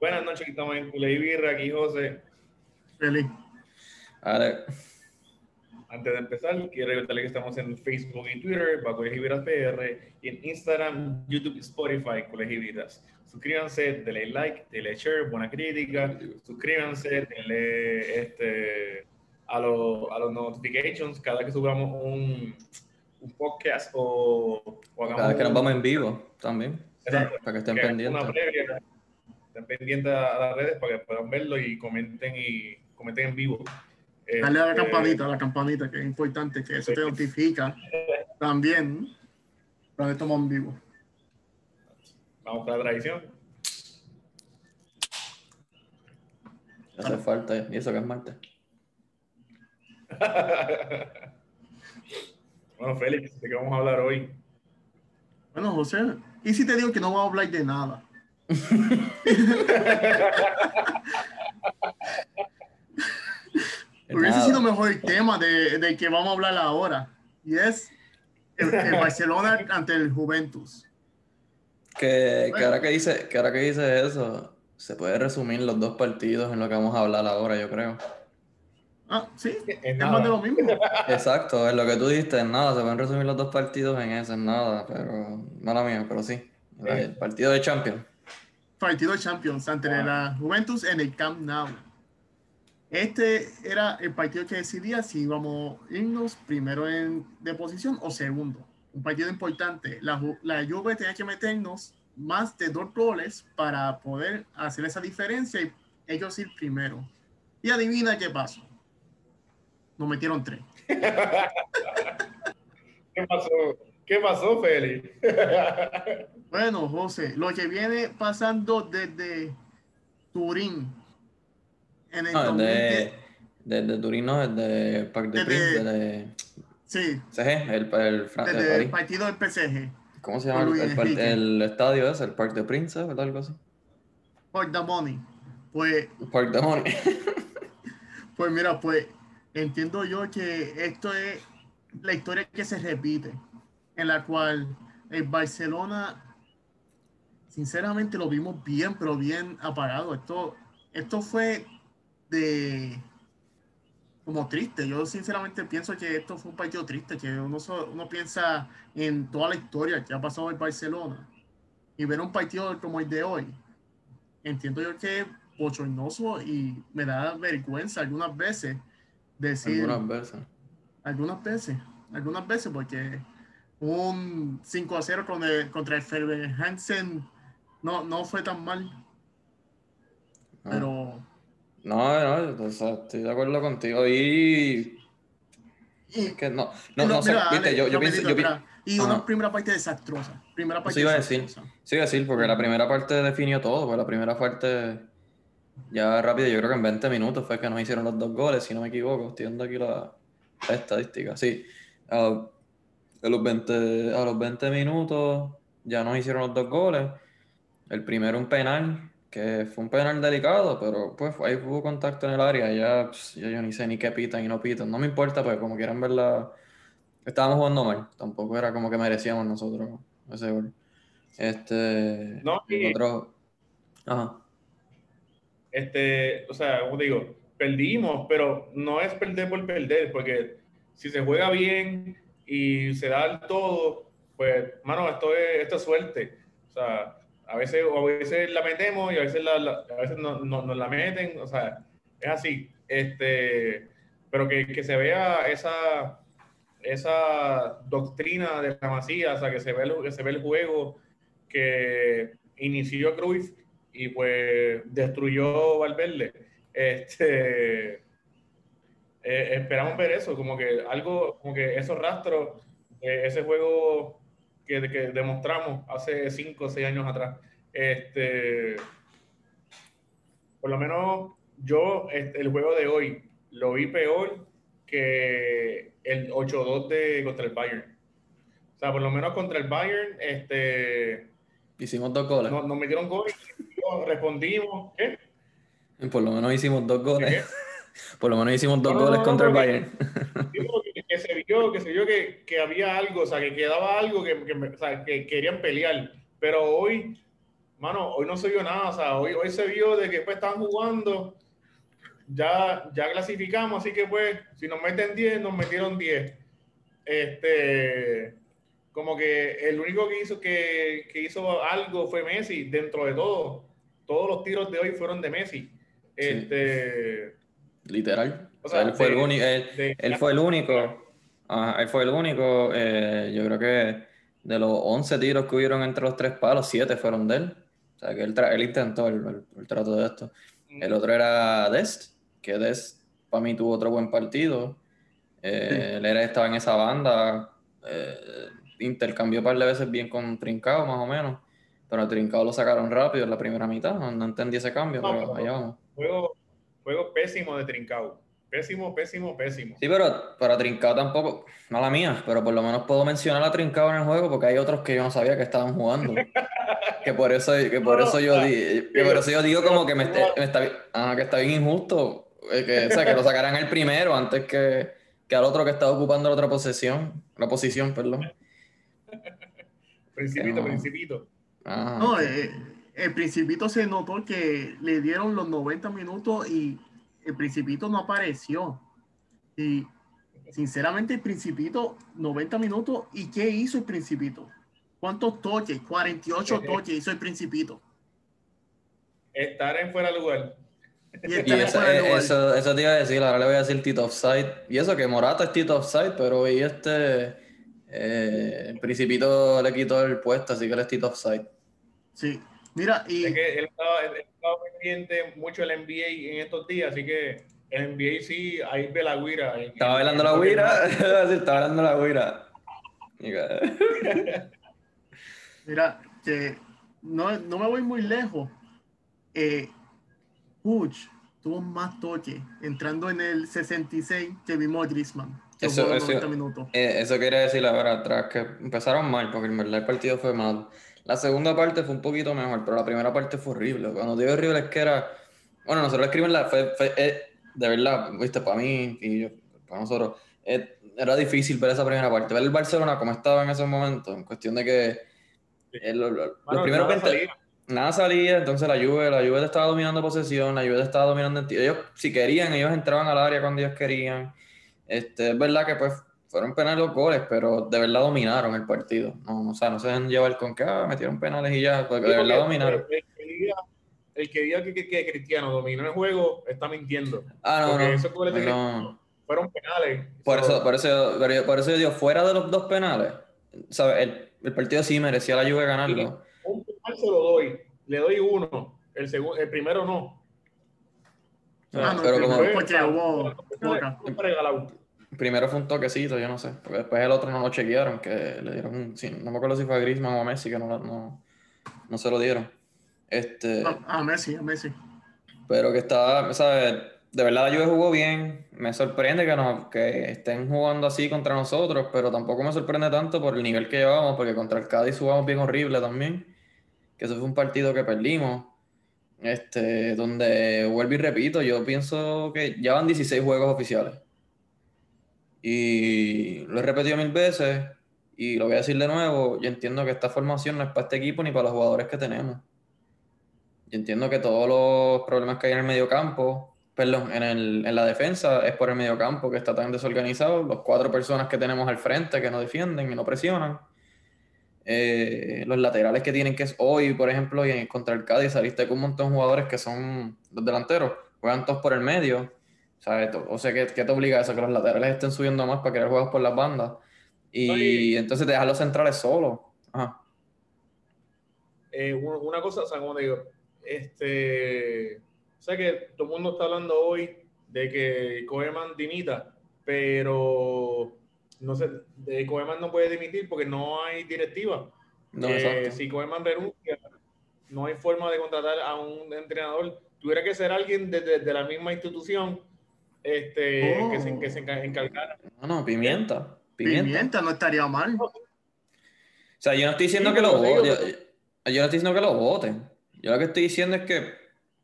Buenas noches, aquí estamos en Culey Birra, aquí José. Feliz. Vale. Antes de empezar, quiero recordarles que estamos en Facebook y Twitter, bajo Vidas PR, y en Instagram, YouTube y Spotify, Colegio Vidas. Suscríbanse, denle like, denle share, buena crítica, suscríbanse, denle este, a, los, a los notifications cada que subamos un, un podcast o, o hagamos Cada vez que nos vamos en vivo también. Exacto. Para que estén pendientes. Una previa, estén pendientes a las redes para que puedan verlo y comenten y comenten en vivo. Dale a la Este, campanita, a la campanita, que es importante, que eso te notifica también cuando estamos en vivo. Vamos con la tradición. Hace falta. Y eso que es martes. bueno, Félix, ¿de qué vamos a hablar hoy? Bueno, José, ¿y si te digo que no vamos a hablar de nada? Hubiese sido mejor el tema de, del que vamos a hablar ahora. Y es el, el Barcelona ante el Juventus. Que, que ahora que dice, que ahora que dice eso, se puede resumir los dos partidos en lo que vamos a hablar ahora, yo creo. Ah, sí, Es más de lo mismo. Exacto, es lo que tú dijiste, en nada, se pueden resumir los dos partidos en eso, en nada, pero mala mía, pero sí. El partido de Champions. Partido de Champions ante la Juventus en el Camp Nou. Este era el partido que decidía si íbamos a irnos primero en, de posición o segundo. Un partido importante. La, la Juve tenía que meternos más de dos goles para poder hacer esa diferencia y ellos ir primero. Y adivina qué pasó. Nos metieron tres. ¿Qué pasó? ¿Qué pasó, Félix? Bueno, José, lo que viene pasando desde Turín en el No, 2010 desde, desde Turín, no, desde Parc de Desde- Prince, desde Sí, CG, el, el, Fran- el desde el partido del PSG. ¿Cómo se llama el, estadio ese? El Parc de Prince, ¿verdad? Algo así. Por the money. Pues, Parc de Money. pues mira, pues entiendo yo que esto es la historia que se repite, en la cual el Barcelona, sinceramente lo vimos bien, pero bien apagado. Esto, esto fue de como triste. Yo sinceramente pienso que esto fue un partido triste, que uno, so- uno piensa en toda la historia que ha pasado el Barcelona y ver un partido como el de hoy. Entiendo yo que es bochornoso y me da vergüenza algunas veces decir Algunas veces. algunas veces, algunas veces porque un 5 a 0 con el- contra el Ferber Hansen no, no fue tan mal, Ah. pero No, no, o sea, estoy de acuerdo contigo. Y. y, Que no, no, y no, sé, mira, viste, yo, yo pienso. Yo, mira, y una primera parte desastrosa, primera parte Eso iba a decir. Sí, iba a decir, porque la primera parte definió todo, porque la primera parte, ya rápido, yo creo que en 20 minutos fue que nos hicieron los dos goles, si no me equivoco, estoy viendo aquí la, la estadística, sí. A, a los 20, a los 20 minutos ya nos hicieron los dos goles, el primero un penal, que fue un penal delicado, pero pues ahí hubo contacto en el área, ya, pues, ya yo ni sé ni qué pitan y no pitan, no me importa, pues como quieran verla, estábamos jugando mal, tampoco era como que merecíamos nosotros ese gol. Este. No, y- otro. Ajá. Este, o sea, como digo, perdimos, pero no es perder por perder, porque si se juega bien y se da el todo, pues, mano, esto es, esto es suerte. O sea, a veces, a veces la metemos y a veces, a veces no, no- nos la meten, o sea, es así. Este, pero que, que se vea esa, esa doctrina de la masía, o sea, que se ve el, que se ve el juego que inició Cruyff y pues destruyó Valverde. Este, eh, esperamos ver eso, como que algo, como que esos rastros, ese juego que, que demostramos hace 5 o 6 años atrás. Este, por lo menos yo, este, el juego de hoy lo vi peor que el 8-2 de contra el Bayern. O sea, por lo menos contra el Bayern, este, Hicimos dos goles. nos, nos metieron goles, respondimos. ¿Qué? Por lo menos hicimos dos ¿Qué? Por lo menos hicimos dos No, goles no, contra el Bayern. Que, que se vio, que se vio que, que había algo, o sea, que quedaba algo que, que, o sea, que querían pelear. Pero hoy, mano, hoy no se vio nada, o sea, hoy, hoy se vio de que pues estaban jugando, ya, ya clasificamos, así que pues, si nos meten 10, nos metieron 10. Este, como que el único que hizo, que, que hizo algo fue Messi, dentro de todo. Todos los tiros de hoy fueron de Messi. Este, Literal. O sea, él, fue el único, él, fue el único. él fue el único. yo creo que de los 11 tiros que hubieron entre los tres palos, 7 fueron de él. O sea, que él, él intentó el, el, trato de esto. El otro era Dest, que Dest para mí tuvo otro buen partido. Eh, Él era, estaba en esa banda. Eh, intercambió un par de veces bien con Trincao, más o menos. Pero a Trincao lo sacaron rápido en la primera mitad. No, entendí ese cambio, pero allá vamos. Juego, juego pésimo de Trincao. Pésimo, pésimo, pésimo. Sí, pero para Trincao tampoco, mala mía, pero por lo menos puedo mencionar a Trincao en el juego porque hay otros que yo no sabía que estaban jugando. que por eso, que por eso yo por eso yo digo como que me, está, ah, que está bien injusto eh, que, o sea, que lo sacaran el primero antes que, que al otro que estaba ocupando la otra posición, la posición, perdón. Principito, principito. Ah, no, eh, el Principito se notó que le dieron los 90 minutos y el Principito no apareció. Y sinceramente el Principito, 90 minutos, ¿y qué hizo el Principito? ¿Cuántos toques? 48 eh, eh. toques hizo el Principito. Estar en fuera de lugar. Y, eso, eso, te iba a decir, ahora le voy a decir Tito Offside. Y eso que Morata es Tito Offside, pero hoy este eh, Principito le quitó el puesto, así que él es Tito Offside. Sí, Mira, y. que él estaba, pendiente mucho el NBA en estos días, así que el NBA sí, ahí ve la guira. Estaba bailando la guira, estaba bailando la guira. Mira, que no, no, me voy muy lejos. Eh, Puch tuvo más toque entrando en el 66 que vimos Griezmann. Eso, eso, eh, eso, quería decir ahora atrás, que empezaron mal, porque en verdad el partido fue mal. La segunda parte fue un poquito mejor, pero la primera parte fue horrible. Cuando digo horrible es que era. Bueno, nosotros escriben la. Fue, eh, de verdad, viste, para mí y yo, para nosotros, eh, era difícil ver esa primera parte. Ver el Barcelona como estaba en ese momento, en cuestión de que. Eh, los primeros nada salía. nada salía, entonces la Juve, la Juve estaba dominando posesión, la Juve estaba dominando. Ellos, si querían, ellos entraban al área cuando ellos querían. Este, es verdad que pues fueron penales los goles, pero de verdad dominaron el partido. No, o sea, no se dejan llevar con que ah, metieron penales y ya, porque de verdad dominaron. El que diga, que, Cristiano dominó el juego está mintiendo. Ah, no, no, fueron penales. Por eso, por eso, por eso yo digo, fuera de los dos penales, ¿sabes? El, el partido sí merecía la lluvia ganarlo. Un penal se lo doy, le doy uno, el, segundo, el primero no. ah, no, pero como, porque hubo, Primero fue un toquecito, yo no sé. Porque después el otro no lo chequearon, que le dieron. Sí, no me acuerdo si fue a Griezmann o a Messi, que no, no, no se lo dieron. Este, a, Messi, a Messi. Pero que estaba, ¿sabes? De verdad la Juve jugó bien. Me sorprende que, nos, que estén jugando así contra nosotros, pero tampoco me sorprende tanto por el nivel que llevamos, porque contra el Cádiz jugamos bien horrible también. Que eso fue un partido que perdimos. Este, donde vuelvo y repito, yo pienso que ya van 16 juegos oficiales. Y lo he repetido mil veces y lo voy a decir de nuevo, yo entiendo que esta formación no es para este equipo ni para los jugadores que tenemos. Yo entiendo que todos los problemas que hay en el mediocampo, perdón, en, el, en la defensa es por el mediocampo que está tan desorganizado, los cuatro personas que tenemos al frente que no defienden y no presionan. Eh, los laterales que tienen que es hoy, por ejemplo, y contra el Cádiz saliste con un montón de jugadores que son los delanteros, juegan todos por el medio o sea, ¿qué, te obliga a eso? Que los laterales estén subiendo más para crear juegos por las bandas. Y entonces te dejas los centrales solos. Eh, una cosa, o sea, como digo, este, o sea que todo el mundo está hablando hoy de que Koeman dimita, pero no sé, de Koeman no puede dimitir porque no hay directiva. No, eh, si Koeman renuncia, no hay forma de contratar a un entrenador. Tuviera que ser alguien de, de la misma institución este, que, se, que se encargara. No, no, pimienta. Pimienta, no estaría mal. O sea, yo no estoy diciendo que lo voten. Yo, no estoy diciendo que lo voten. Yo lo que estoy diciendo es que,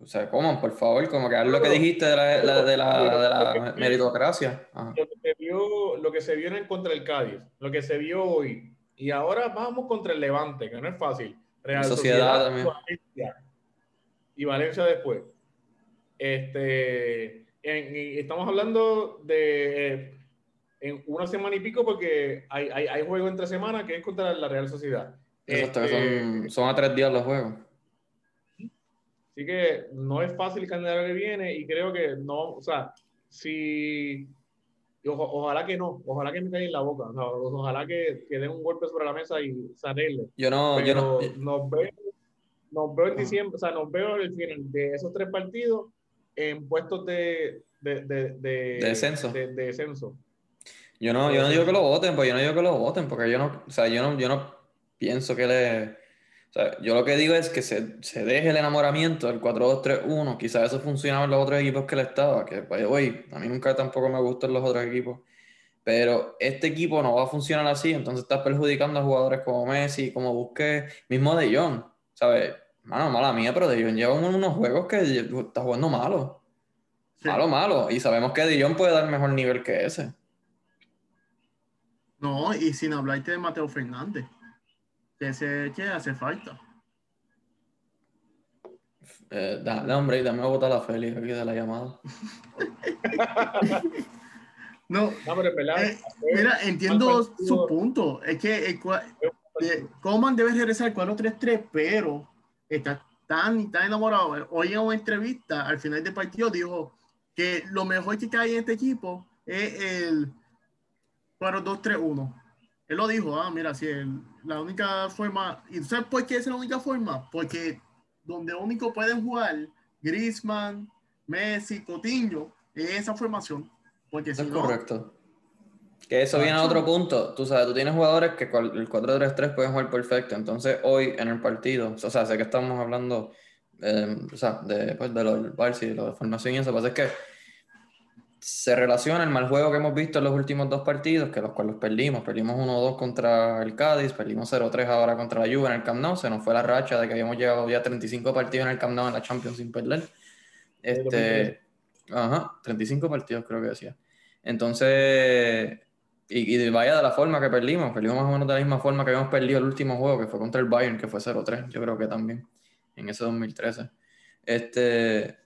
o sea, coman, por favor, como que haz lo que dijiste de la, de la, meritocracia. Lo que, se vio, lo que se vio en contra el Cádiz, lo que se vio hoy, y ahora vamos contra el Levante, que no es fácil. Real Sociedad Sociedad, también. Valencia. y Valencia después. Este, en- estamos hablando de eh, en una semana y pico porque hay, hay, hay juego entre semana que es contra la Real Sociedad. Exacto, Este, son, son a tres días los juegos. Así que no es fácil el calendario que viene y creo que no, o sea, si ojalá que no, ojalá que me caiga en la boca, o sea, ojalá que, que den un golpe sobre la mesa y se arregle. Yo no, yo Pero no, nos veo, nos veo en diciembre, o sea, nos veo el final de esos tres partidos en puestos de, de, de, de, De descenso. de- de descenso. yo no, yo no digo que lo voten, pues yo no digo que lo voten, porque yo no, o sea, yo no, yo no pienso que le, o sea, yo lo que digo es que se, se deje el enamoramiento del 4-2-3-1, quizás eso funcionaba en los otros equipos que le estaba, que, the way, a mí nunca tampoco me gustan los otros equipos, pero este equipo no va a funcionar así, entonces estás perjudicando a jugadores como Messi, como Busquets, mismo De Jong, ¿sabes? Mano, mala mía, pero De Jong lleva unos juegos que está jugando malo, Sí. malo, malo, y sabemos que De Jong puede dar mejor nivel que ese. No, y sin hablarte de Mateo Fernández, que ese que hace falta. Eh, dale, hombre, y dame a botar a Félix aquí de la llamada. No, No, pero Eh, mira, entiendo su punto. Es que el cua- de- Coman debe regresar al 4-3-3, pero está tan tan enamorado. Hoy en una entrevista, al final del partido, dijo que lo mejor que hay en este equipo es el 4-2-3-1. Él lo dijo, ah, mira, si el- la única forma, ¿y tú sabes por qué es la única forma? Porque donde único pueden jugar Griezmann, Messi, Coutinho, es esa formación. Porque si es no, correcto. Que eso viene a otro punto. Tú sabes, tú tienes jugadores que el 4-3-3 pueden jugar perfecto. Entonces, hoy en el partido, o sea, sé que estamos hablando eh, o sea, de, pues, de lo del Barça y de de formación y eso. Lo que pasa es que se relaciona el mal juego que hemos visto en los últimos dos partidos, que los cuales perdimos. Perdimos 1-2 contra el Cádiz, perdimos 0-3 ahora contra la Juve en el Camp Nou. Se nos fue la racha de que habíamos llegado ya 35 partidos en el Camp Nou en la Champions sin perder. Este, 2013. ajá, 35 partidos creo que decía. Entonces, y, y vaya de la forma que perdimos, perdimos más o menos de la misma forma que habíamos perdido el último juego, que fue contra el Bayern, que fue 0-3, yo creo que también, en ese 2013. Este,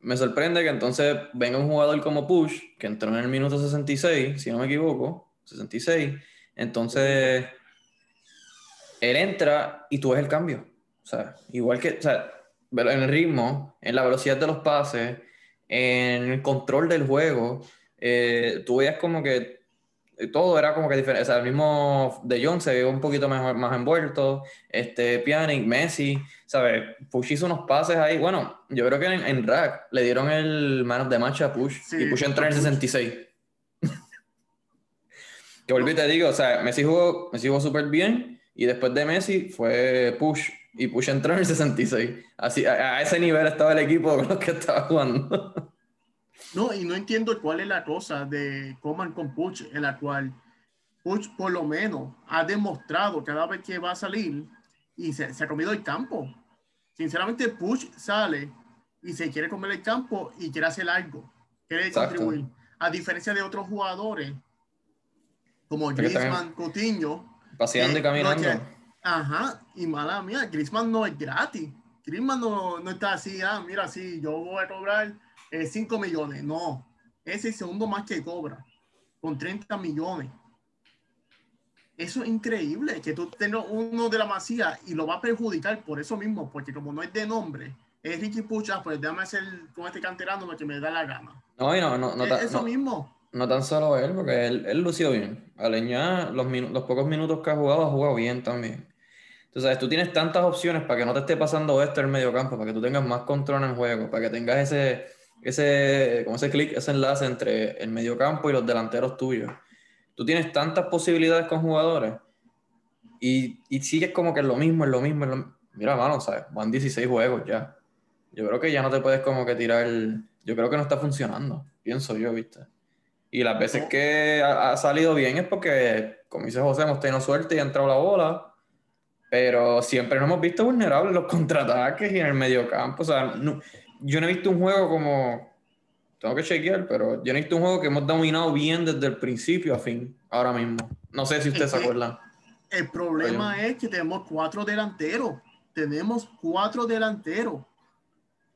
me sorprende que entonces venga un jugador como Push, que entró en el minuto 66, si no me equivoco, 66, entonces él entra y tú ves el cambio. O sea, igual que, o sea, en el ritmo, en la velocidad de los pases, en el control del juego, eh, tú veías como que todo era como que diferente. O sea, el mismo De Jong se vio un poquito mejor, más envuelto, este, Pjanic, Messi, ¿sabes? Push hizo unos pases ahí. Bueno, yo creo que en, en Rack le dieron el man of the match a Push Sí, y Push entró en el Push. 66. que volví te digo, o sea, Messi jugó, Messi jugó súper bien y después de Messi fue Push y Push entró en el 66. Así, a, a ese nivel estaba el equipo con los que estaba jugando. No, y no entiendo cuál es la cosa de Coman con Puch, en la cual Puch por lo menos ha demostrado cada vez que va a salir y se, se ha comido el campo. Sinceramente, Puch sale y se quiere comer el campo y quiere hacer algo, quiere Exacto. contribuir. A diferencia de otros jugadores como Griezmann, Coutinho, Paseando y caminando. no, que- Ajá, y mala mía, Griezmann no es gratis. Griezmann no, no está así, ah, mira, sí, yo voy a cobrar 5 millones. No, es el segundo más que cobra, con 30 millones. Eso es increíble, que tú tengas uno de la masía y lo va a perjudicar por eso mismo, porque como no es de nombre, es Ricky Pucha, pues déjame hacer con este canterano lo que me da la gana. No, y no, no, no, Es ta- eso no- mismo. no tan solo él, porque él, él lució bien. Aleñá, los, los pocos minutos que ha jugado, ha jugado bien también. Sabes, tú tienes tantas opciones para que no te esté pasando esto en el medio campo, para que tú tengas más control en el juego, para que tengas ese, ese, como ese clic, ese enlace entre el medio campo y los delanteros tuyos. Tú tienes tantas posibilidades con jugadores y, y sigues como que es lo mismo, es lo mismo, es lo mi- Mira, mano, ¿sabes? Van 16 juegos ya. Yo creo que ya no te puedes como que tirar el... Yo creo que no está funcionando, pienso yo, ¿viste? Y las veces que ha, ha salido bien es porque, como dice José, hemos tenido suerte y ha entrado la bola, pero siempre nos hemos visto vulnerables en los contraataques y en el mediocampo. O sea, no- yo no he visto un juego como... Tengo que chequear, pero yo no he visto un juego que hemos dominado bien desde el principio a fin, ahora mismo. No sé si ustedes se acuerdan. El problema es que tenemos cuatro delanteros. Tenemos cuatro delanteros.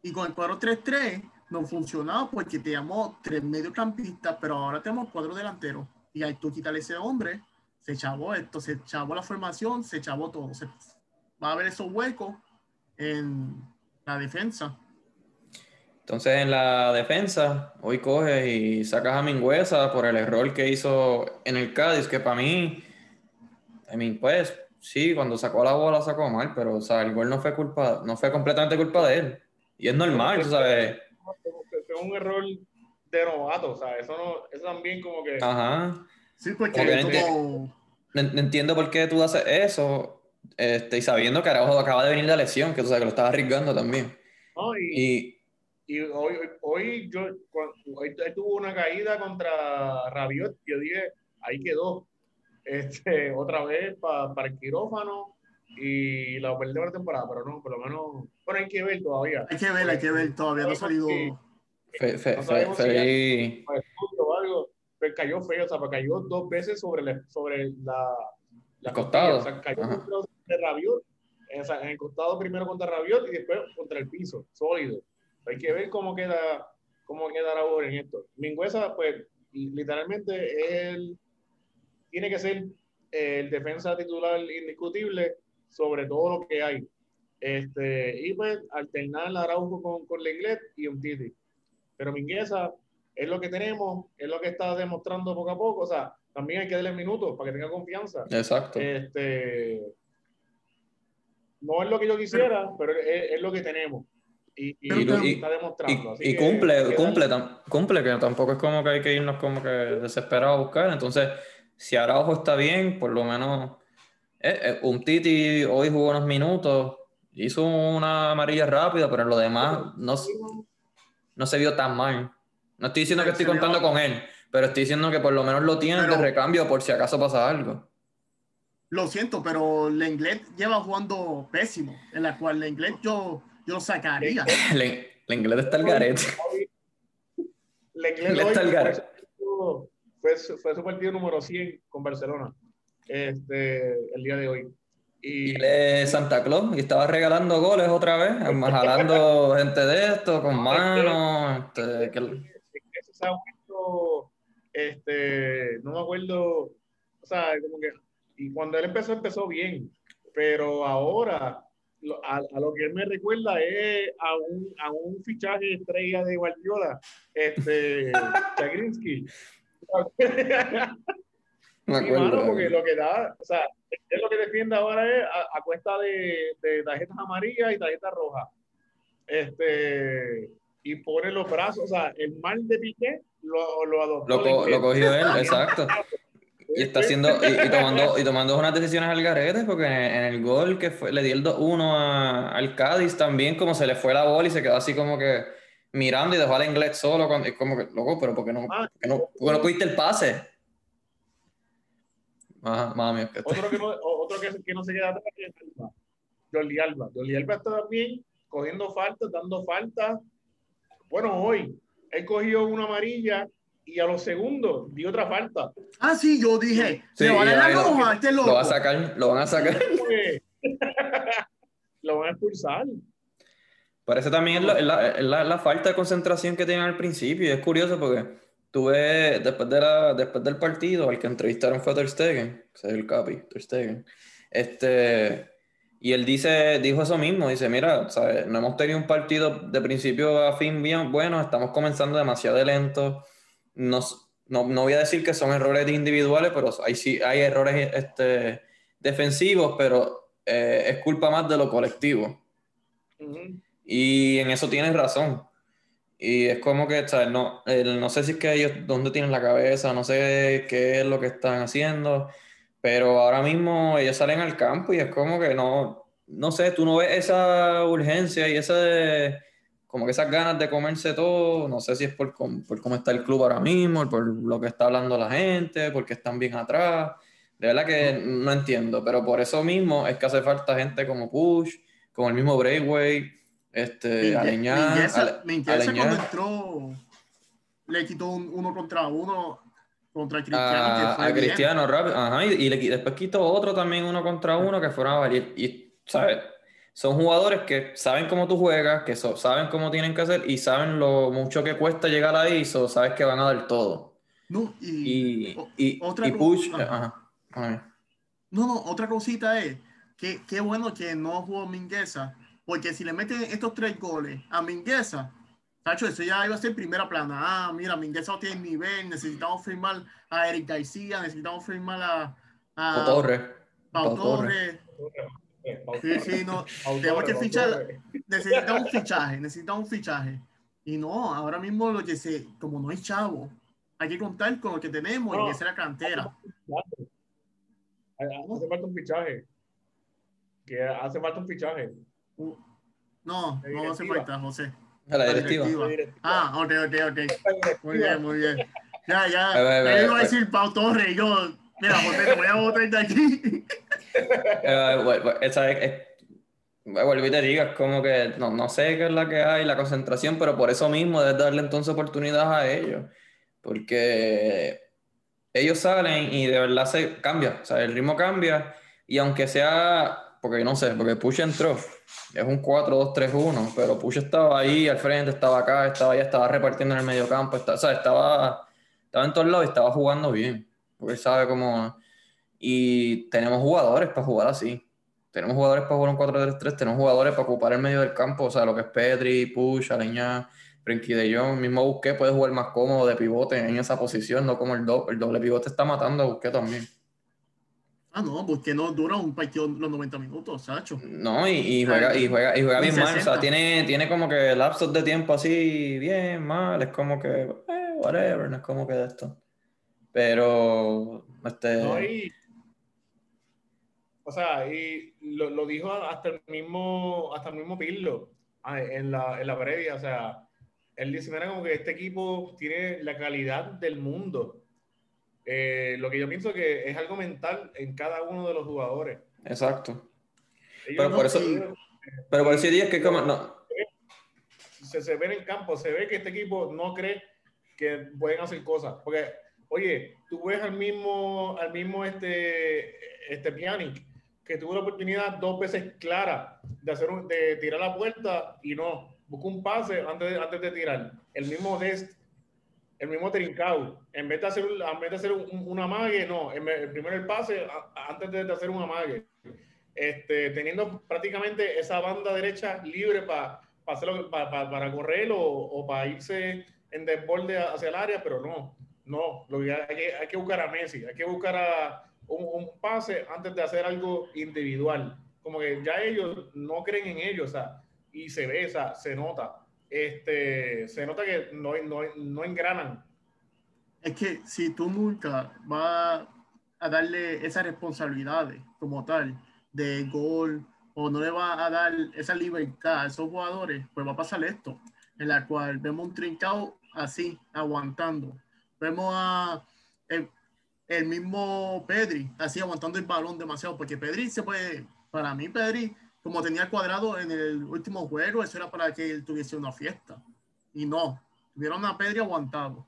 Y con el 4-3-3 no funcionaba porque teníamos tres mediocampistas, pero ahora tenemos cuatro delanteros. Y ahí tú quitarle ese hombre, se chavó esto, se chavó la formación, se chavó todo. va a haber esos huecos en la defensa. Entonces en la defensa, hoy coges y sacas a Mingüesa por el error que hizo en el Cádiz, que para mí, I mean, pues sí, cuando sacó la bola sacó mal, pero o sea, el gol no fue culpa, no fue completamente culpa de él. Y es normal, ¿sabes? Fue un error de novato, o sea, eso, no, eso también como que... Ajá. Sí, porque no, entiendo por qué tú haces eso, este, y sabiendo que Araujo acaba de venir de lesión, que tú sabes que lo estaba arriesgando también. No, y y hoy, hoy yo hoy tuvo una caída contra Rabiot, yo dije, ahí quedó. Este, otra vez para el quirófano y la perdió la temporada, pero no, por lo menos, bueno, hay que ver todavía. Hay que ver, hay que ver, todavía no ha salido. Fe, fe, no fe, fe, o algo, pero cayó feo, o sea, cayó dos veces sobre, la, sobre la, la costado. O sea, cayó de Rabiot, en el costado primero contra Rabiot y después contra el piso, sólido. Hay que ver cómo queda, cómo queda ahora en esto. Mingüesa, pues, literalmente, él tiene que ser el defensa titular indiscutible sobre todo lo que hay. Este, y pues alternar Araujo con, con inglés y un Titi. Pero Mingueza es lo que tenemos, es lo que está demostrando poco a poco. O sea, también hay que darle minutos para que tenga confianza. Exacto. Este, no es lo que yo quisiera, pero es lo que tenemos. Y, está demostrando. y cumple, cumple, cumple, que tampoco es como que hay que irnos como que desesperado a buscar. Entonces, si Araujo está bien, por lo menos eh, eh, un Titi hoy jugó unos minutos, hizo una amarilla rápida, pero en lo demás no, no se vio tan mal. No estoy diciendo que estoy contando con él, pero estoy diciendo que por lo menos lo tiene de recambio por si acaso pasa algo. Lo siento, pero Lenglet lleva jugando pésimo, en la cual Lenglet yo yo sacaría. La inglés está el garete. La inglés está el garete. Fue, fue su partido número 100 con Barcelona este, el día de hoy. Y, él es Santa Claus y estaba regalando goles otra vez, jalando gente de esto con manos. Este, que... este, no me acuerdo, o sea, como que, y cuando él empezó, empezó bien, pero ahora a, lo que él me recuerda es a un, a un fichaje estrella de Guardiola, este, Chagrinsky. Me acuerdo. porque lo que da, o sea, es lo que defiende ahora es a, cuesta de, de, tarjetas amarillas y tarjetas rojas. Este, y pone los brazos, o sea, el mal de Piqué lo, lo adoptó. Lo, lo cogió él, exacto. Y está haciendo, y, tomando, y tomando unas decisiones al garete, porque en, el gol que fue, le dio el 2-1 al Cádiz también, como se le fue la bola y se quedó así como que mirando y dejó al inglés solo, cuando, y como que, loco, pero ¿por qué no, ah, no, no cogiste el pase? Ajá, mami, que otro, que no, otro que, que no se queda atrás es Alba. Jordi Alba. Jordi Alba está también cogiendo faltas, dando faltas. Bueno, hoy he cogido una amarilla y a los segundos dio otra falta. Ah, sí, yo dije, sí, van a lo, este loco. Lo van a sacar, lo van a sacar. lo van a expulsar. Parece también la, la, la, falta de concentración que tienen al principio. Y es curioso porque tuve, después, de la, después del partido, al que entrevistaron fue Ter Stegen, que es el capi, Ter Stegen. Este, y él dice, dijo eso mismo, dice, mira, ¿sabes? no hemos tenido un partido de principio a fin bien bueno, estamos comenzando demasiado lento no, no, no, voy a decir que son errores individuales, pero hay, sí, hay errores este, defensivos, pero eh, es culpa más de lo colectivo. Y en eso tienes razón. Y es como que, No, no sé si es que ellos, dónde tienen la cabeza, no sé qué es lo que están haciendo, pero ahora mismo ellos salen al campo y es como que no, no sé, tú no ves esa urgencia y ese como que esas ganas de comerse todo, no sé si es por, por cómo está el club ahora mismo, por lo que está hablando la gente, porque están bien atrás. De verdad que no entiendo, pero por eso mismo es que hace falta gente como Push, como el mismo Breakway, este, Aleñá. Me interesa cuando entró, le quitó un uno contra uno contra Cristiano. a, que fue a. Cristiano rápido. Ajá, y, y le después quitó otro también uno contra uno que fueron a valer. Y, ¿sabes? Son jugadores que saben cómo tú juegas, que so- saben cómo tienen que hacer y saben lo mucho que cuesta llegar ahí, so sabes que van a dar todo. No, y, Y, o- y, otra y push. ajá. Ajá. Ay. No, no, otra cosita es que qué bueno que no jugó Mingueza, porque si le meten estos tres goles a Mingueza, Tacho, eso ya iba a ser primera plana. Ah, mira, Mingueza no tiene nivel, necesitamos firmar a Eric García, necesitamos firmar a, a Torres. Torres. Sí, sí, no, tenemos que fichar, necesitamos un fichaje, necesitamos un fichaje. Y no, ahora mismo lo que se, como no hay chavo, hay que contar con lo que tenemos No. y esa es la cantera. Hace falta un fichaje. Que hace falta un fichaje. Uh, No, no hace falta, José. A la La directiva. Ah, ok, ok, ok. Muy bien, muy bien. Ya, ya. Yo iba a decir Pau Torres yo, mira, te voy a botar de aquí. Eh, bueno, esa es- es- vuelvo y te digo, es como que no, no sé qué es la que hay, la concentración, pero por eso mismo debes darle entonces oportunidad a ellos, porque ellos salen y de verdad se cambia, o sea, el ritmo cambia y aunque sea, porque no sé, porque Push entró, es un 4-2-3-1, pero Push estaba ahí al frente, estaba acá, estaba allá, estaba repartiendo en el medio campo, está- o sea, estaba, estaba en todos lados y estaba jugando bien, porque él sabe cómo... Y tenemos jugadores para jugar así. Tenemos jugadores para jugar un 4-3-3, tenemos jugadores para ocupar el medio del campo, o sea, lo que es Pedri, Push, Aleñá, Frenkie de Jong, mismo Busquets puede jugar más cómodo de pivote en esa posición, no como el doble. El doble pivote está matando a Busquets también. Ah, no, porque no dura un partido los 90 minutos, Sacho. No, y, y juega, y juega, y juega bien mal, o 60. sea, tiene, tiene como que lapsos de tiempo así, bien, mal, es como que, eh, whatever, no es como que de esto. Pero, este, No, y- o sea, y lo, lo dijo hasta el mismo, hasta el mismo Pirlo ah, en la, en la previa. O sea, él dice, mira, como que este equipo tiene la calidad del mundo. Eh, lo que yo pienso que es algo mental en cada uno de los jugadores. exacto. Ellos Pero no- por eso- ellos- Pero por eso diría que como, no, se, se ve en el campo, se ve que este equipo no cree que pueden hacer cosas. Porque, oye, tú ves al mismo, al mismo este, este Pjanic, que tuvo la oportunidad dos veces clara de, hacer de tirar la puerta y no. Buscó un pase antes antes de tirar. El mismo Dest, el mismo Trincao. En vez de hacer, en vez de hacer un, amague, no. En vez- primero el pase antes de, hacer un amague. Este, teniendo prácticamente esa banda derecha libre para para, para correr o, o para irse en desborde hacia el área, pero no, no, lo que hay, hay que, buscar a Messi, hay que buscar a un, un pase antes de hacer algo individual, como que ya ellos no creen en ellos, o sea, y se ve, o sea, se nota, este, se nota que no, no, no engranan, Es que si tú nunca vas a darle esas responsabilidades como tal de gol o no le vas a dar esa libertad a esos jugadores, pues va a pasar esto, en la cual vemos un trincado así, aguantando. Vemos a el, el mismo Pedri, así aguantando el balón demasiado, porque Pedri se puede, para mí Pedri, como tenía cuadrado en el último juego, eso era para que él tuviese una fiesta. Y no, tuvieron a Pedri aguantado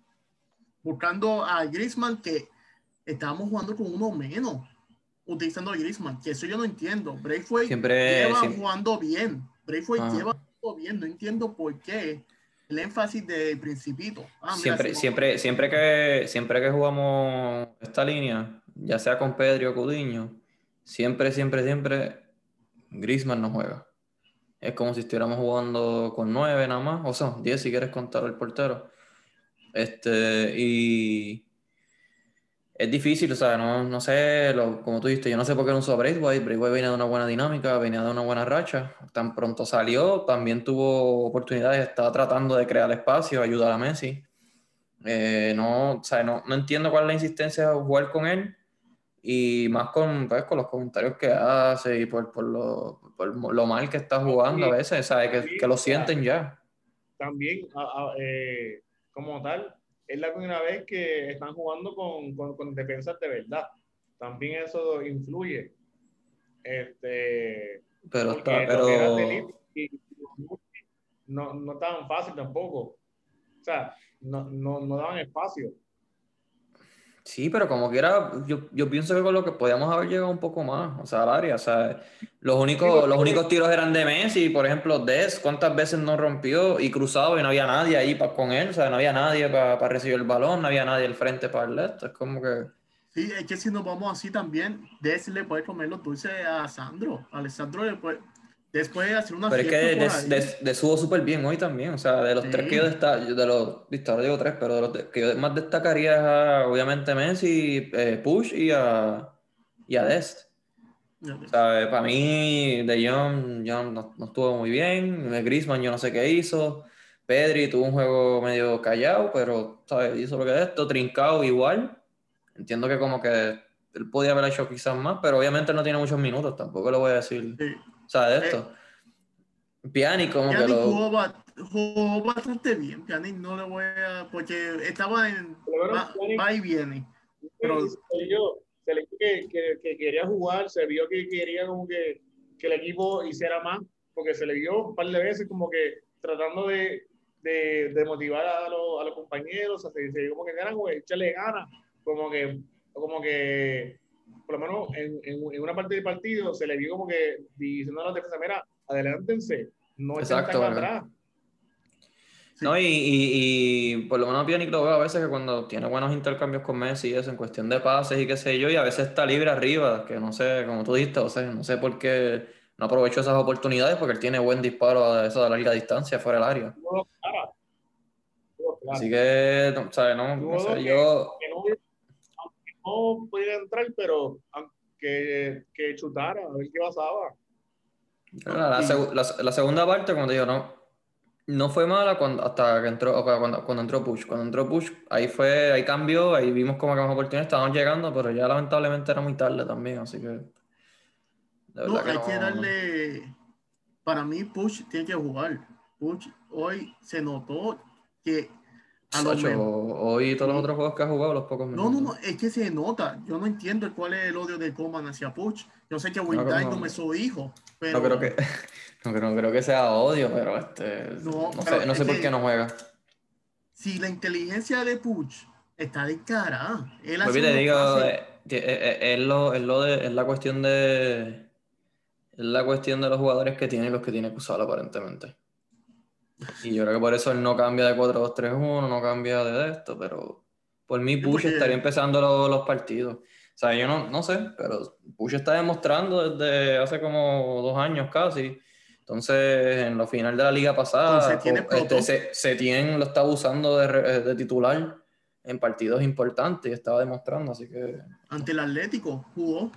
buscando a Griezmann que estábamos jugando con uno menos utilizando a Griezmann, que eso yo no entiendo. Braithwaite siempre, lleva siempre- jugando bien. Braithwaite Ajá. lleva jugando bien. No entiendo por qué el énfasis de Principito. Ah, Siempre, siempre, siempre que, siempre que jugamos esta línea, ya sea con Pedri o Coutinho, siempre, siempre, siempre Griezmann no juega. Es como si estuviéramos jugando con nueve nada más, o sea, 10 si quieres contar el portero. Este, y es difícil, o sea, no, no sé, lo- como tú dijiste, yo no sé por qué no usó a Braithwaite. Braithwaite venía de una buena dinámica, venía de una buena racha. Tan pronto salió, también tuvo oportunidades, estaba tratando de crear espacio, ayudar a Messi. Eh, no, o sea, no, no entiendo cuál es la insistencia de jugar con él y más con, pues, con los comentarios que hace y por, por, lo, por lo mal que está jugando a veces, ¿sabes? Que, que lo sienten ya. también a- a- eh, como tal, es la primera vez que están jugando con, con, con defensas de verdad. También eso influye. Este, Pero está, pero y- no, no estaban fácil tampoco. O sea, no, no, no daban espacio. Sí, pero como quiera, yo, yo pienso que con lo que podíamos haber llegado un poco más, o sea, al área, o sea, los únicos, los únicos tiros eran de Messi, por ejemplo, Des, ¿cuántas veces no rompió y cruzado y no había nadie ahí pa- con él? O sea, no había nadie para recibir el balón, no había nadie al frente para el esto, es como que... Sí, es que si nos vamos así también, Des le puede comer los dulces a Sandro. Alessandro le puede, Des puede hacer una Pero es que Des subo súper bien hoy también, o sea, de los Sí. tres que yo destaco, de los, ahora digo tres, pero de los de- que yo más destacaría es a, obviamente Messi, eh, Push y a, y a Dest. O sea, para mí, De Jong, Jong no, no estuvo muy bien. Griezmann, yo no sé qué hizo. Pedri tuvo un juego medio callado, pero ¿sabes? hizo lo que es esto. Trincao igual. Entiendo que como que él podía haber hecho quizás más, pero obviamente no tiene muchos minutos, tampoco lo voy a decir. Sí. O sea, de esto. Piani como que Pjanic lo... jugó, ba- jugó bastante bien. Pjanic no le voy a. Porque estaba en. Va, y viene. Pero- se le vio, se le vio que, que, que quería jugar, se vio que quería como que, que el equipo hiciera más, porque se le vio un par de veces como que tratando de, de, de motivar a los, a los compañeros, o sea, se, se vio como que ganan, güey, échale ganas, como que, como que, por lo menos en, en, en una parte del partido se le vio como que diciendo a la defensa, mira, adelántense, no estén Exacto, tan ¿verdad? atrás. Sí. No, y, y, y por lo menos Pjanic lo veo a veces que cuando tiene buenos intercambios con Messi y eso, en cuestión de pases y qué sé yo, y a veces está libre arriba, que no sé, como tú dijiste, o sea, no sé por qué no aprovechó esas oportunidades, porque él tiene buen disparo a eso de larga distancia fuera del área. Así que, no, ¿sabes? No, no Tuvo sé, dos que- yo... no, no pudiera entrar, pero que, que chutara, a ver qué pasaba. La, la segu- la- la segunda parte, como te digo, no, no fue mala cuando, hasta que entró, cuando, cuando entró Push. Cuando entró Push, ahí fue, ahí cambió, ahí vimos como que más oportunidades estábamos llegando, pero ya lamentablemente era muy tarde también, así que. No, que hay no- que darle. Para mí, Push tiene que jugar. Push hoy se notó que a Sacho, mejor. hoy todos los otros juegos que ha jugado, los pocos No, no, minutos. no, es que se nota. Yo no entiendo cuál es el odio de Coman hacia Push. Yo sé que No, Windy no. no me su hijo, pero. No creo que, no creo, no creo que sea odio, pero este, No, no, pero sé, no sé por qué no juega. Si la inteligencia de Puch está de cara, él hace te unos digo, es, lo, es, lo de, es la cuestión de es la cuestión de los jugadores que tiene y los que tiene que usar aparentemente. Y yo creo que por eso él no cambia de 4-2-3-1, no cambia de esto, pero por mí Sí, Push porque- estaría empezando los, los partidos. O sea, yo no, no sé, pero Push está demostrando desde hace como dos años casi. Entonces, en la final de la liga pasada, ¿tiene co- este? Se- Setién lo estaba usando de, re- de titular en partidos importantes y estaba demostrando, así que ante el Atlético jugó.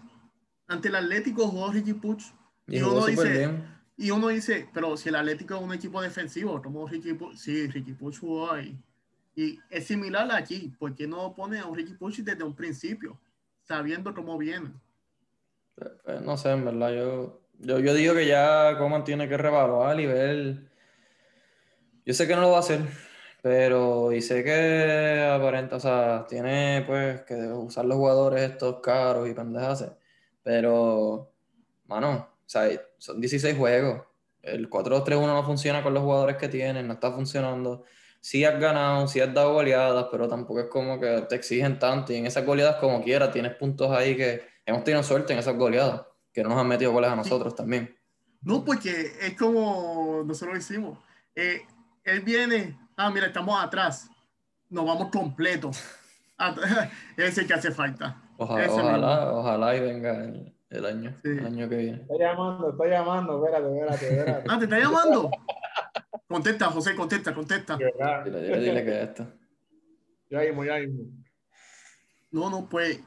Ante el Atlético jugó Ricky Puch. y Y jugó uno dice, bien. Y uno dice, pero si el Atlético es un equipo defensivo, ¿cómo Ricky Puch? Sí, Ricky Puch jugó. Y es similar aquí, ¿por qué no pone a un Ricky Puch desde un principio? Sabiendo cómo viene. Pues, no sé, en verdad, yo, yo, yo digo que ya Coman tiene que revaluar y ver. Yo sé que no lo va a hacer, pero y sé que aparenta, o sea, tiene pues que usar los jugadores estos caros y pendejas, pero, mano, sea, son 16 juegos. El 4-2-3-1 no funciona con los jugadores que tienen, no está funcionando. Sí has ganado, sí has dado goleadas, pero tampoco es como que te exigen tanto. Y en esas goleadas, como quiera, tienes puntos ahí que hemos tenido suerte en esas goleadas, que no nos han metido goles a nosotros también. No, porque es como nosotros lo hicimos. Eh, él viene, ah, mira, estamos atrás. Nos vamos completos. Ese que hace falta. Ojalá, Ese ojalá, ojalá y venga el, el año, Sí. el año que viene. Está llamando, está llamando, espérate, espérate, espérate. Ah, ¿te está llamando? Contesta, José, contesta, contesta. Dile, dile, dile que es esto. Ya mismo, ya mismo. No, no, pues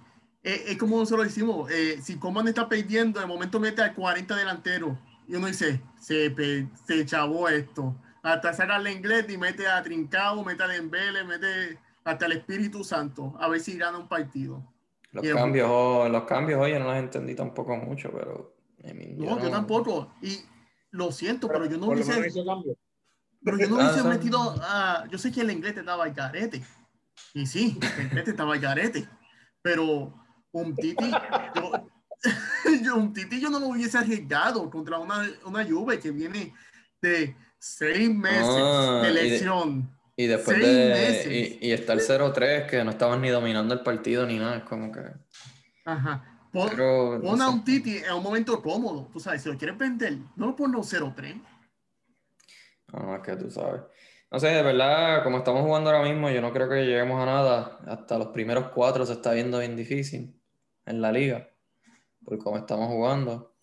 eh, es como nosotros hicimos. Eh, si Coman está perdiendo, de momento mete al 40 delantero. Y uno dice, se, pe- se chavó esto. Hasta saca al inglés y mete a Trincao, mete a Dembele, mete hasta el Espíritu Santo. A ver si gana un partido. Los Y el- cambios, oh, los cambios, oye, no los entendí tampoco mucho, pero... I mean, No, yo tampoco. Y lo siento, pero, yo no hubiese, hizo cambio. pero yo no Ah, hubiese metido a. Yo sé que el inglés estaba al garete. Y sí, el inglés estaba al garete. Pero un Titi, yo, yo, un Titi yo no lo hubiese arriesgado contra una, una Juve que viene de seis meses de y de- lesión. Y después Seis de. meses. Y, y está el 0-3, que no estaban ni dominando el partido ni nada. Es como que. Ajá. Pon, Pero. no pon a sé. un Titi en un momento cómodo. Tú sabes, si lo quieres vender, no lo pongas 0-3. No, es que tú sabes. No sé, de verdad, como estamos jugando ahora mismo, yo no creo que lleguemos a nada. Hasta los primeros cuatro se está viendo bien difícil en la liga, por cómo estamos jugando.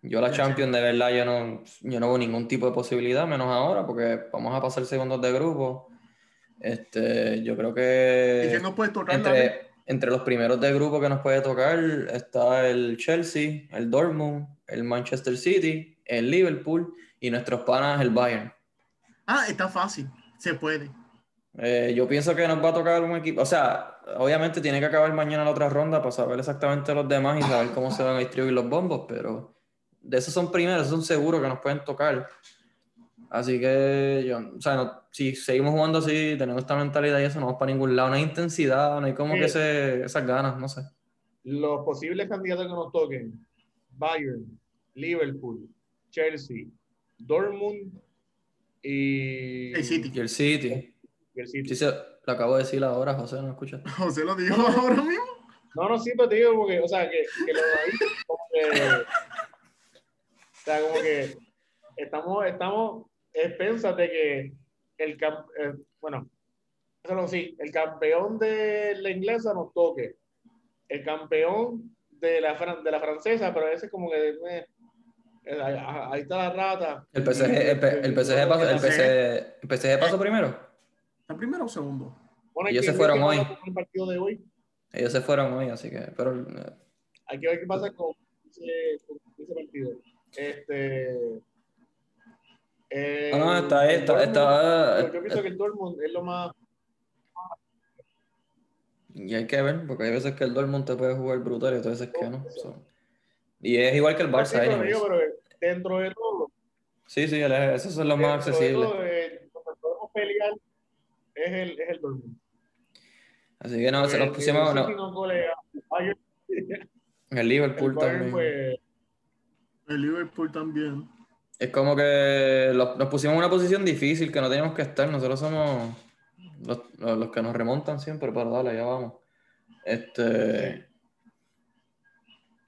Yo la Champions, de verdad, yo no, yo no veo ningún tipo de posibilidad, menos ahora, porque vamos a pasar segundos de grupo. Este, yo creo Y que que no puedes tocar entre, entre los primeros de grupo que nos puede tocar está el Chelsea, el Dortmund, el Manchester City, el Liverpool y nuestros panas, el Bayern. Ah, está fácil. Se puede. Eh, yo pienso que nos va a tocar un equipo, o sea, obviamente tiene que acabar mañana la otra ronda para saber exactamente los demás y saber cómo se van a distribuir los bombos, pero de esos son primeros, son seguros que nos pueden tocar. Así que yo, o sea, no- si seguimos jugando así, teniendo esta mentalidad y eso, no vamos para ningún lado, no hay intensidad, no hay como que ese, esas ganas, no sé. Los posibles candidatos que nos toquen: Bayern, Liverpool, Chelsea, Dortmund y El City. Y el City, y el City. sí se, lo acabo de decir ahora, José, ¿no escuchas? José lo dijo ahora mismo. No, no, sí, pero te digo, porque, o sea, que, que lo de ahí, como que, o sea, como que estamos, estamos expensas de que el, cam- eh, bueno, eso sí, el campeón de la inglesa nos toque, el campeón de la, fran- de la francesa, pero ese es como que, eh, eh, ahí, está la rata. El PSG, el, el PSG pasó, el PSG, el PSG pasó primero. ¿Está primero o segundo? Bueno, ellos se fueron hoy. el partido de hoy. Ellos se fueron hoy, así que, pero eh, Hay que ver qué pasa con ese, con ese partido. Este. Eh, No, no, está está- Dortmund, está- yo, pienso que el Dortmund es lo más. Y hay que ver, porque hay veces que el Dortmund te puede jugar brutal y otras veces que no. so. Y es igual que el Sí, Barça, pero, pero dentro de todo, Sí, sí, esos son los más accesibles. todo, eh, podemos pelear es el, es el Dortmund. Así que no, se nos pusimos el no, el Liverpool Bayern, también. pues, El Liverpool también. Es como que los- nos pusimos en una posición difícil que no teníamos que estar. Nosotros somos los, los- que nos remontan siempre, pero dale, ya vamos. Este.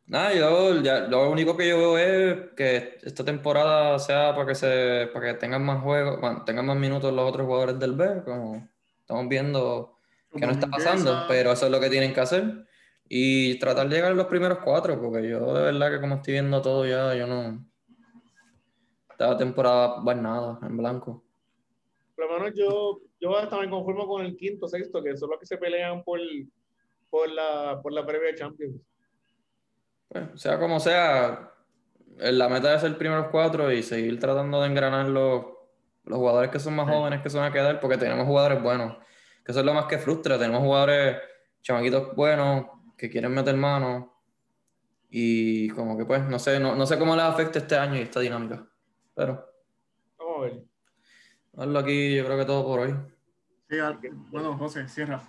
Nada, yo ya, lo único que yo veo es que esta temporada sea para que se, para que tengan más juegos, bueno, tengan más minutos los otros jugadores del B, como estamos viendo que no está pasando, pero eso es lo que tienen que hacer. Y tratar de llegar a los primeros cuatro, porque yo de verdad que como estoy viendo todo ya, yo no. Esta temporada va en nada, en blanco. por lo menos yo, yo hasta me conformo con el quinto, sexto, que son los que se pelean por, por, la, por la previa Champions. Pues, sea como sea, eh, la meta es ser primeros cuatro y seguir tratando de engranar los, los jugadores que son más Sí. jóvenes que se van a quedar, porque tenemos jugadores buenos. Que eso es lo más que frustra. Tenemos jugadores chamaquitos buenos que quieren meter mano. Y como que pues, no sé, no, no sé cómo les afecta este año y esta dinámica. Pero, Vamos a ver. hazlo aquí, yo creo que todo por hoy. Sí, al- bueno, José, cierra.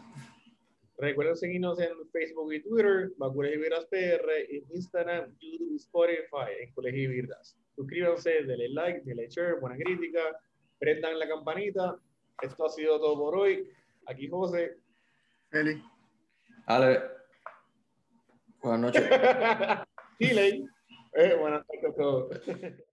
Recuerden seguirnos en Facebook y Twitter, y Virdas PR, en Instagram, YouTube y Spotify, en Colegio y Virdas. Suscríbanse, denle like, denle share, buena crítica, prendan la campanita. Esto ha sido todo por hoy. Aquí José. Feliz. Ale. Buenas noches. Chile. Eh, buenas noches a todos.